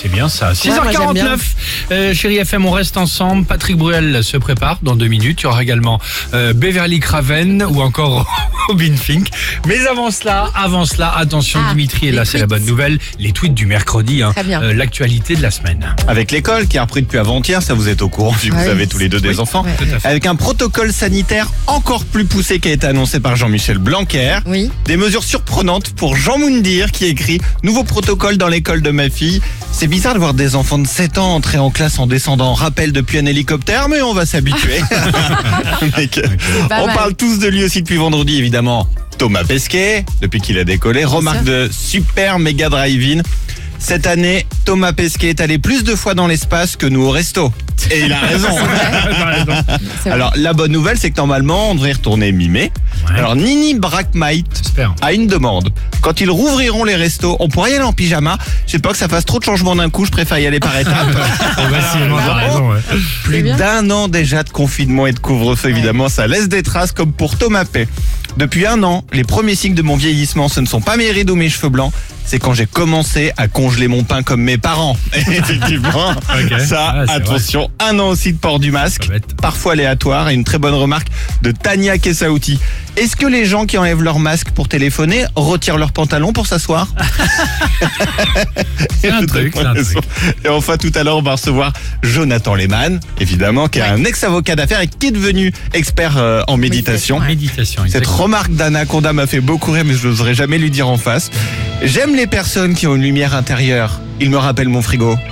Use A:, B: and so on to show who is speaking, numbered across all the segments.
A: C'est bien ça.
B: Ouais, moi, j'aime
A: 6h49,
B: bien.
A: euh, chérie FM, on reste ensemble. Patrick Bruel se prépare dans deux minutes. Il y aura également euh, Beverly Craven ou encore Robin Fink. Mais avant cela, avant cela, attention,
B: Ah,
A: Dimitri est
B: les
A: là, c'est la bonne nouvelle. Les tweets du mercredi, hein, euh, l'actualité de la semaine.
C: Avec l'école qui a repris depuis avant-hier, ça vous êtes au courant vu que
B: Ouais,
C: vous avez tous les deux des enfants.
B: Ouais.
A: Tout à fait.
C: Avec un protocole sanitaire encore plus poussé qui a été annoncé par Jean-Michel Blanquer.
B: Oui.
C: Des mesures surprenantes pour Jean Moundir qui écrit Nouveau protocole dans l'école de ma fille. C'est bizarre de voir des enfants de 7 ans entrer en classe en descendant. Rappel depuis un hélicoptère, mais on va s'habituer. On
B: mal.
C: parle tous de lui aussi depuis vendredi, évidemment. Thomas Pesquet, depuis qu'il a décollé. Remarque de super méga drive-in. Cette année, Thomas Pesquet est allé plus de fois dans l'espace que nous au resto. Et il a raison. Alors, la bonne nouvelle, c'est que normalement, on devrait y retourner mi-mai.
A: Ouais.
C: Alors, Nini Brackmite
A: J'espère.
C: a une demande. Quand ils rouvriront les restos, on pourrait y aller en pyjama. Je sais pas que ça fasse trop de changements d'un coup, je préfère y aller par étapes.
A: T'as raison, ouais.
C: Plus
B: bien.
C: d'un an déjà de confinement et de couvre-feu, évidemment, ça laisse des traces comme pour Thomas Pay. Depuis un an, les premiers signes de mon vieillissement, ce ne sont pas mes rides ou mes cheveux blancs, c'est quand j'ai commencé à congeler mon pain comme mes parents. Effectivement, ça,
A: Ah,
C: attention, un an aussi de port du masque, parfois aléatoire, et une très bonne remarque de Tania Kessaouti. Est-ce que les gens qui enlèvent leur masque pour téléphoner retirent leur pantalon pour s'asseoir?
A: C'est un truc, c'est un truc.
C: et enfin, tout à l'heure, on va recevoir Jonathan Lehmann, évidemment, qui est un ex-avocat d'affaires et qui est devenu expert euh, en méditation.
A: Méditation,
C: Cette
A: exactement.
C: remarque d'Anaconda m'a fait beaucoup rire, mais je n'oserais jamais lui dire en face. J'aime les personnes qui ont une lumière intérieure. Il me rappelle mon frigo.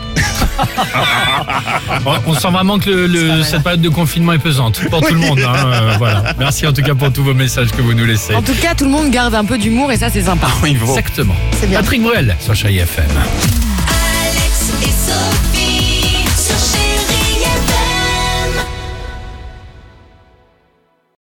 A: On sent vraiment que cette période de confinement est pesante pour tout le monde. Hein. Euh, voilà. Merci en tout cas pour tous vos messages que vous nous laissez.
B: En tout cas, tout le monde garde un peu d'humour et ça, c'est sympa.
C: Ah
A: Exactement.
B: Bien.
A: Patrick Bruel sur Chai FM. Alex et Sophie.